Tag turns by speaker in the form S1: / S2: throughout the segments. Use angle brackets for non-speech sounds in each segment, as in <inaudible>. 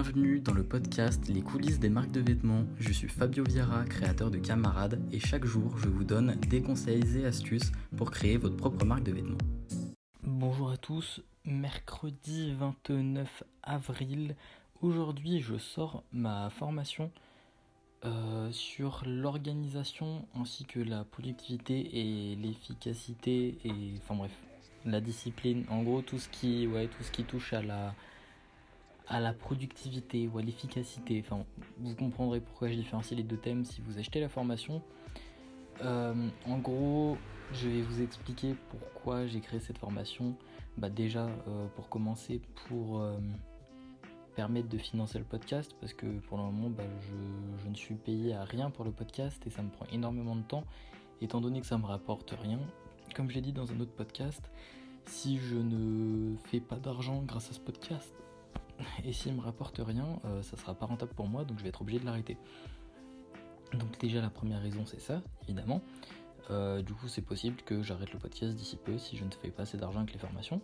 S1: Bienvenue dans le podcast Les coulisses des marques de vêtements. Je suis Fabio Viara, créateur de Camarade, et chaque jour je vous donne des conseils et astuces pour créer votre propre marque de vêtements. Bonjour à tous, mercredi 29 avril. Aujourd'hui je sors ma formation euh, sur l'organisation ainsi que la productivité et l'efficacité et enfin bref la discipline en gros tout ce qui ouais tout ce qui touche à la à la productivité ou à l'efficacité. Enfin vous comprendrez pourquoi je différencie les deux thèmes si vous achetez la formation. Euh, en gros je vais vous expliquer pourquoi j'ai créé cette formation. Bah déjà euh, pour commencer pour permettre de financer le podcast parce que pour le moment bah, je, ne suis payé à rien pour le podcast et ça me prend énormément de temps étant donné que ça me rapporte rien. Comme j'ai dit dans un autre podcast, si je ne fais pas d'argent grâce à ce podcast et s'il me rapporte rien, euh, ça sera pas rentable pour moi donc je vais être obligé de l'arrêter. Donc déjà la première raison c'est ça évidemment. Euh, du coup c'est possible que j'arrête le podcast d'ici peu si je ne fais pas assez d'argent avec les formations.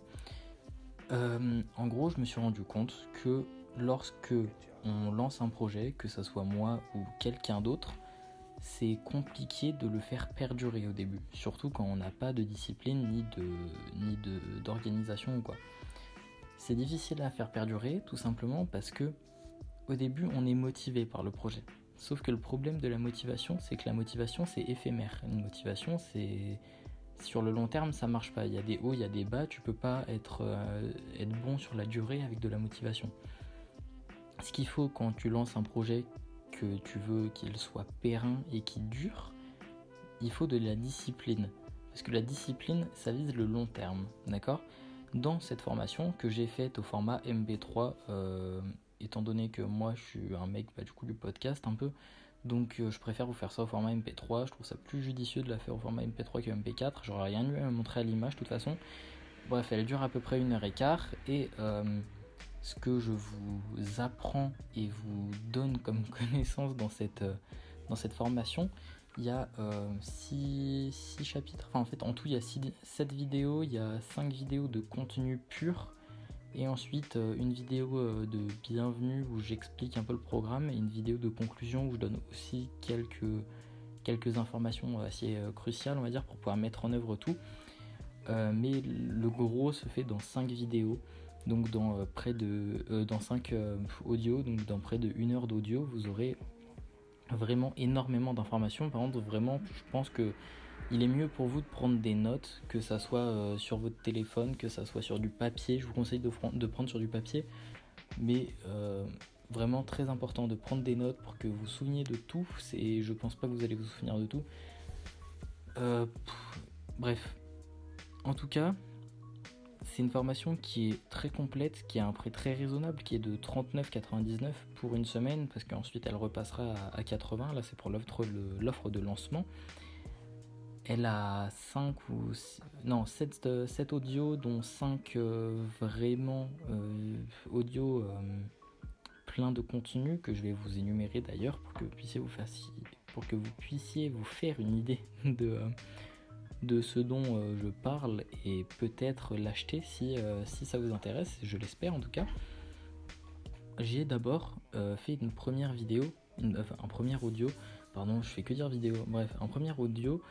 S1: Euh, en gros, je me suis rendu compte que lorsque on lance un projet, que ce soit moi ou quelqu'un d'autre, c'est compliqué de le faire perdurer au début, surtout quand on n'a pas de discipline ni de ni d'organisation ou quoi. C'est difficile à faire perdurer tout simplement parce que au début on est motivé par le projet. Sauf que le problème de la motivation, c'est que la motivation c'est éphémère. Une motivation c'est sur le long terme ça marche pas. Il y a des hauts, il y a des bas, tu peux pas être, euh, être bon sur la durée avec de la motivation. Ce qu'il faut quand tu lances un projet que tu veux qu'il soit périn et qui dure, il faut de la discipline. Parce que la discipline, ça vise le long terme, d'accord? Dans cette formation que j'ai faite au format MP3, euh, étant donné que moi je suis un mec bah, du coup du podcast un peu, donc euh, je préfère vous faire ça au format MP3, je trouve ça plus judicieux de la faire au format MP3 que MP4, j'aurais rien eu à montrer à l'image de toute façon. Bref, elle dure à peu près une heure et quart. Et euh, ce que je vous apprends et vous donne comme <laughs> connaissance dans cette, dans cette formation, il y a 6 euh, chapitres. Enfin, en fait, en tout, il y a 7 vidéos, il y a 5 vidéos de contenu pur. Et ensuite, euh, une vidéo de bienvenue où j'explique un peu le programme et une vidéo de conclusion où je donne aussi quelques, quelques informations assez cruciales, on va dire, pour pouvoir mettre en œuvre tout. mais le gros se fait dans 5 vidéos donc dans euh, près de euh, dans 5 euh, audios, donc dans près de 1 heure d'audio, vous aurez vraiment énormément d'informations. Par contre, vraiment, je pense que il est mieux pour vous de prendre des notes, que ça soit sur votre téléphone, que ça soit sur du papier. Je vous conseille de, de prendre sur du papier, mais vraiment très important de prendre des notes pour que vous vous souveniez de tout. Et je pense pas que vous allez vous souvenir de tout. bref, en tout cas, c'est une formation qui est très complète, qui a un prix très raisonnable, qui est de 39,99 pour une semaine, parce qu'ensuite elle repassera à 80. Là, c'est pour l'offre de lancement. Elle a 5 ou non 7, audios, dont 5 euh, vraiment euh, audios euh, pleins de contenu que je vais vous énumérer d'ailleurs pour que vous puissiez vous faire, pour que vous puissiez vous faire une idée <laughs> de de ce dont euh, je parle et peut-être l'acheter si, euh, si ça vous intéresse, je l'espère en tout cas. J'ai d'abord euh, fait une première vidéo, un premier audio, pardon, je fais que dire vidéo, bref, un premier audio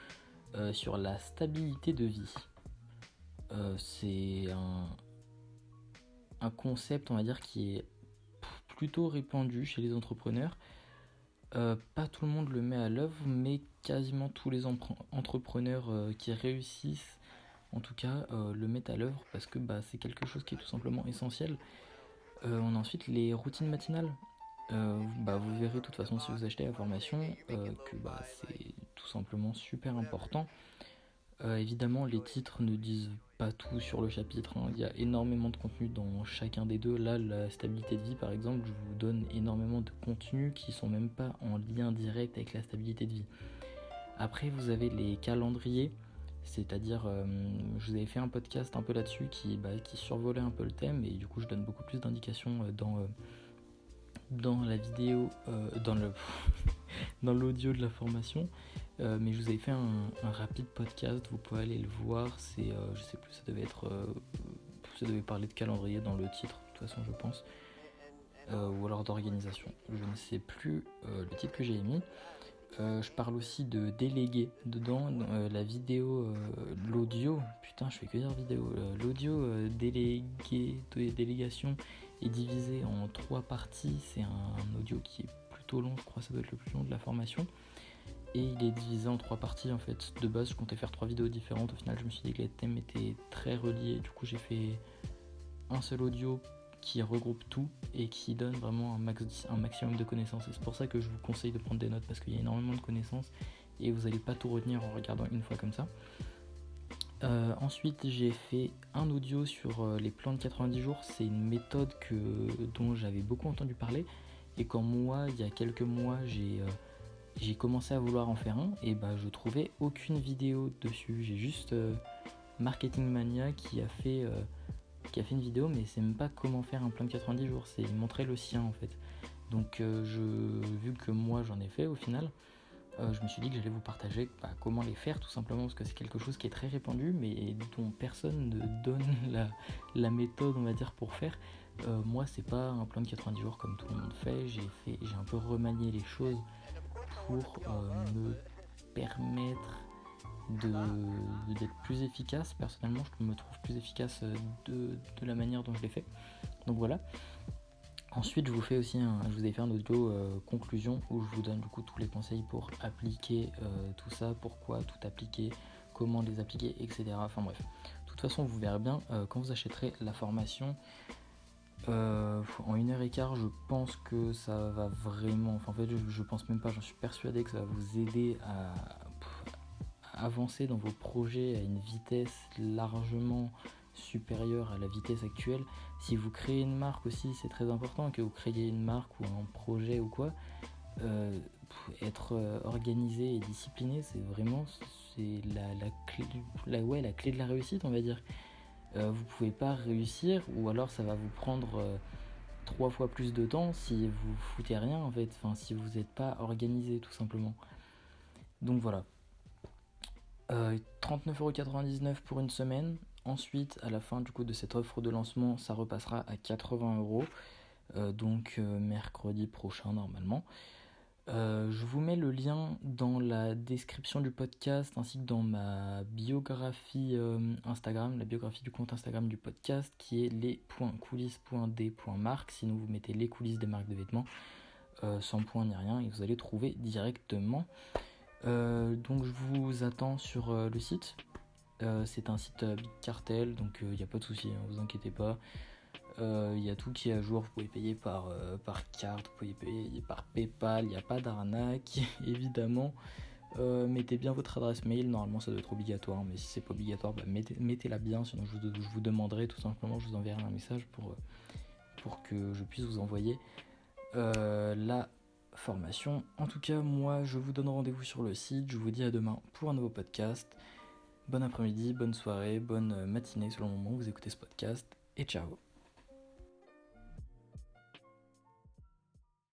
S1: sur la stabilité de vie. C'est un, un concept, on va dire, qui est plutôt répandu chez les entrepreneurs euh, pas tout le monde le met à l'œuvre, mais quasiment tous les entrepreneurs euh, qui réussissent, en tout cas, euh, le mettent à l'œuvre parce que bah, c'est quelque chose qui est tout simplement essentiel. on a ensuite les routines matinales. bah, vous verrez de toute façon si vous achetez la formation que bah, c'est tout simplement super important. Évidemment, les titres ne disent pas tout sur le chapitre. Hein. Il y a énormément de contenu dans chacun des deux. Là, la stabilité de vie, par exemple, je vous donne énormément de contenus qui sont même pas en lien direct avec la stabilité de vie. Après, vous avez les calendriers, c'est-à-dire, euh, je vous avais fait un podcast un peu là-dessus qui, bah, qui survolait un peu le thème et du coup, je donne beaucoup plus d'indications euh, dans, euh, dans la vidéo, dans le <laughs> dans l'audio de la formation. Euh, mais je vous avais fait un, rapide podcast, vous pouvez aller le voir. C'est, euh, je sais plus, ça devait être, euh, ça devait parler de calendrier dans le titre, de toute façon, je pense. ou alors d'organisation. Je ne sais plus le titre que j'ai émis. je parle aussi de déléguer dedans la vidéo, l'audio. Putain, je fais que dire vidéo. l'audio délégué, délégation est divisé en trois parties. C'est un, audio qui est long, je crois, ça doit être le plus long de la formation. Et il est divisé en trois parties en fait. De base, je comptais faire trois vidéos différentes. Au final, je me suis dit que les thèmes étaient très reliés. Du coup, j'ai fait un seul audio qui regroupe tout et qui donne vraiment un, max, un maximum de connaissances. Et c'est pour ça que je vous conseille de prendre des notes parce qu'il y a énormément de connaissances et vous n'allez pas tout retenir en regardant une fois comme ça. Euh, ensuite, j'ai fait un audio sur euh, les plans de 90 jours. C'est une méthode que, dont j'avais beaucoup entendu parler. Et quand moi, il y a quelques mois, j'ai euh, commencé à vouloir en faire un, et bah je trouvais aucune vidéo dessus. J'ai juste Marketing Mania qui a fait qui a fait une vidéo, mais c'est même pas comment faire un plan de 90 jours. C'est montrer le sien en fait. Donc je, vu que moi j'en ai fait au final, euh, je me suis dit que j'allais vous partager bah, comment les faire tout simplement parce que c'est quelque chose qui est très répandu mais dont personne ne donne <laughs> la, méthode on va dire pour faire. Euh, moi c'est pas un plan de 90 jours comme tout le monde fait, j'ai un peu remanié les choses pour euh, me permettre d'être plus efficace. Personnellement je me trouve plus efficace de, de la manière dont je l'ai fait. Donc voilà. Ensuite, je vous fais aussi un, je vous ai fait un audio euh, conclusion où je vous donne du coup tous les conseils pour appliquer euh, tout ça, pourquoi tout appliquer, comment les appliquer, etc. Enfin bref. De toute façon, vous verrez bien euh, quand vous achèterez la formation. En une heure et quart, je pense que ça va vraiment. Enfin, en fait, je, pense même pas. J'en suis persuadé que ça va vous aider à avancer dans vos projets à une vitesse largement supérieure à la vitesse actuelle. Si vous créez une marque aussi, c'est très important que vous créiez une marque ou un projet ou quoi. Euh, être euh, organisé et discipliné, c'est vraiment la, clé, la, ouais, la clé de la réussite, on va dire. Euh, vous pouvez pas réussir ou alors ça va vous prendre trois fois plus de temps si vous foutez rien en fait, enfin si vous n'êtes pas organisé tout simplement. Donc voilà. 39,99€ pour une semaine, Ensuite, à la fin du coup de cette offre de lancement, ça repassera à 80 euros. Euh, donc euh, mercredi prochain normalement. Euh, je vous mets le lien dans la description du podcast ainsi que dans ma biographie Instagram, la biographie du compte Instagram du podcast qui est les.coulisses.d.marque. Sinon vous mettez les coulisses des marques de vêtements sans point ni rien et vous allez trouver directement. donc je vous attends sur le site euh, c'est un site Big Cartel, donc il euh, n'y a pas de souci, hein, vous inquiétez pas. Il euh, y a tout qui est à jour, vous pouvez payer par, par carte, vous pouvez payer par PayPal, il n'y a pas d'arnaque, <laughs> évidemment. mettez bien votre adresse mail, normalement ça doit être obligatoire, mais si c'est pas obligatoire, bah, mettez, la bien, sinon je vous, demanderai tout simplement, je vous enverrai un message pour, pour que je puisse vous envoyer la formation. En tout cas, moi je vous donne rendez-vous sur le site, je vous dis à demain pour un nouveau podcast. Bon après-midi, bonne soirée, bonne matinée selon le moment où vous écoutez ce podcast. Et ciao